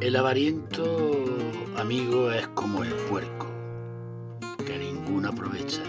El avariento, amigo, es como el puerco, que ninguno aprovecha.